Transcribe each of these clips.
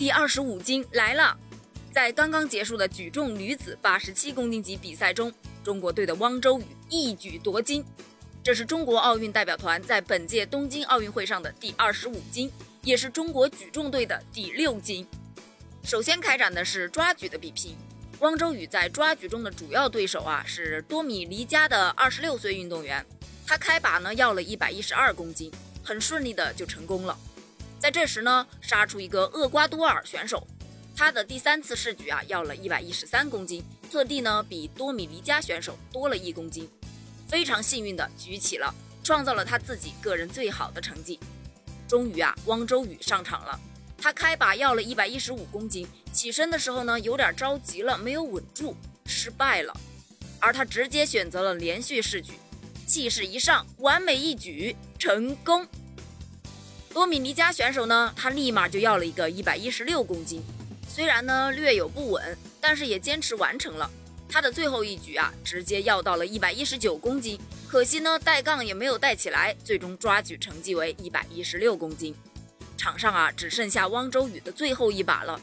第二十五金来了！在刚刚结束的举重女子八十七公斤级比赛中，中国队的汪周雨一举夺金，这是中国奥运代表团在本届东京奥运会上的第二十五金，也是中国举重队的第六金。首先开展的是抓举的比拼，汪周雨在抓举中的主要对手啊是多米尼加的二十六岁运动员，他开把呢要了一百一十二公斤，很顺利的就成功了。在这时呢，杀出一个厄瓜多尔选手，他的第三次试举啊，要了一百一十三公斤，特地呢比多米尼加选手多了一公斤，非常幸运的举起了，创造了他自己个人最好的成绩。终于啊，汪周雨上场了，他开把要了一百一十五公斤，起身的时候呢，有点着急了，没有稳住，失败了，而他直接选择了连续试举，气势一上，完美一举，成功。多米尼加选手呢，他立马就要了一个一百一十六公斤，虽然呢略有不稳，但是也坚持完成了。他的最后一举啊，直接要到了一百一十九公斤，可惜呢带杠也没有带起来，最终抓举成绩为一百一十六公斤。场上啊只剩下汪周雨的最后一把了，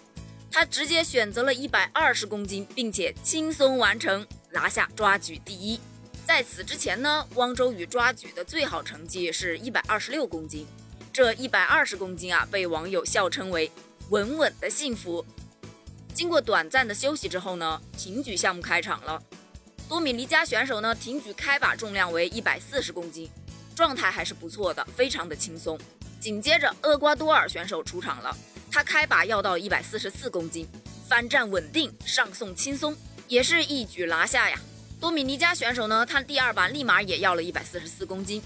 他直接选择了一百二十公斤，并且轻松完成，拿下抓举第一。在此之前呢，汪周雨抓举的最好成绩是一百二十六公斤。这一百二十公斤啊，被网友笑称为“稳稳的幸福”。经过短暂的休息之后呢，挺举项目开场了。多米尼加选手呢，挺举开把重量为一百四十公斤，状态还是不错的，非常的轻松。紧接着，厄瓜多尔选手出场了，他开把要到一百四十四公斤，翻站稳定，上送轻松，也是一举拿下呀。多米尼加选手呢，他第二把立马也要了一百四十四公斤。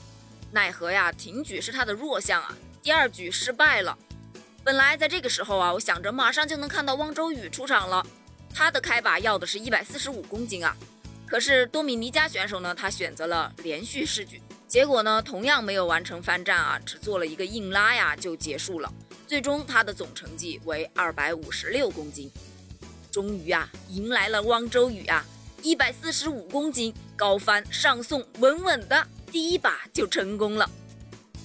奈何呀，挺举是他的弱项啊，第二举失败了。本来在这个时候啊，我想着马上就能看到汪周雨出场了，他的开把要的是一百四十五公斤啊。可是多米尼加选手呢，他选择了连续试举，结果呢，同样没有完成翻站啊，只做了一个硬拉呀就结束了。最终他的总成绩为二百五十六公斤。终于啊，迎来了汪周雨啊，一百四十五公斤高翻上送，稳稳的。第一把就成功了，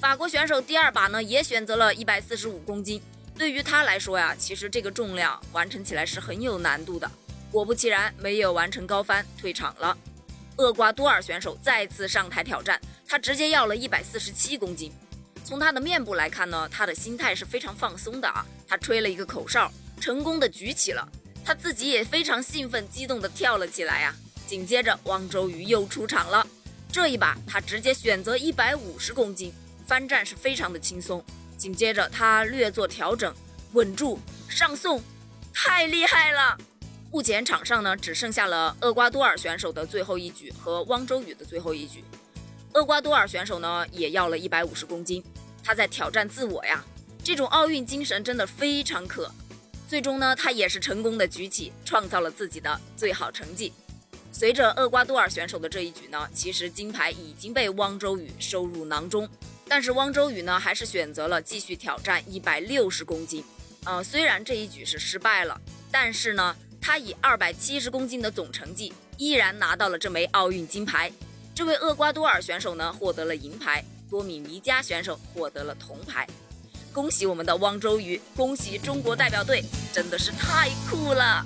法国选手第二把呢也选择了一百四十五公斤。对于他来说呀，其实这个重量完成起来是很有难度的。果不其然，没有完成高翻，退场了。厄瓜多尔选手再次上台挑战，他直接要了一百四十七公斤。从他的面部来看呢，他的心态是非常放松的啊。他吹了一个口哨，成功的举起了，他自己也非常兴奋激动的跳了起来呀。紧接着，汪周雨又出场了。这一把他直接选择一百五十公斤翻站是非常的轻松，紧接着他略作调整，稳住上送，太厉害了！目前场上呢只剩下了厄瓜多尔选手的最后一举和汪周雨的最后一举。厄瓜多尔选手呢也要了一百五十公斤，他在挑战自我呀，这种奥运精神真的非常可。最终呢他也是成功的举起，创造了自己的最好成绩。随着厄瓜多尔选手的这一举呢，其实金牌已经被汪周雨收入囊中。但是汪周雨呢，还是选择了继续挑战一百六十公斤。呃，虽然这一举是失败了，但是呢，他以二百七十公斤的总成绩，依然拿到了这枚奥运金牌。这位厄瓜多尔选手呢，获得了银牌；多米尼加选手获得了铜牌。恭喜我们的汪周雨，恭喜中国代表队，真的是太酷了！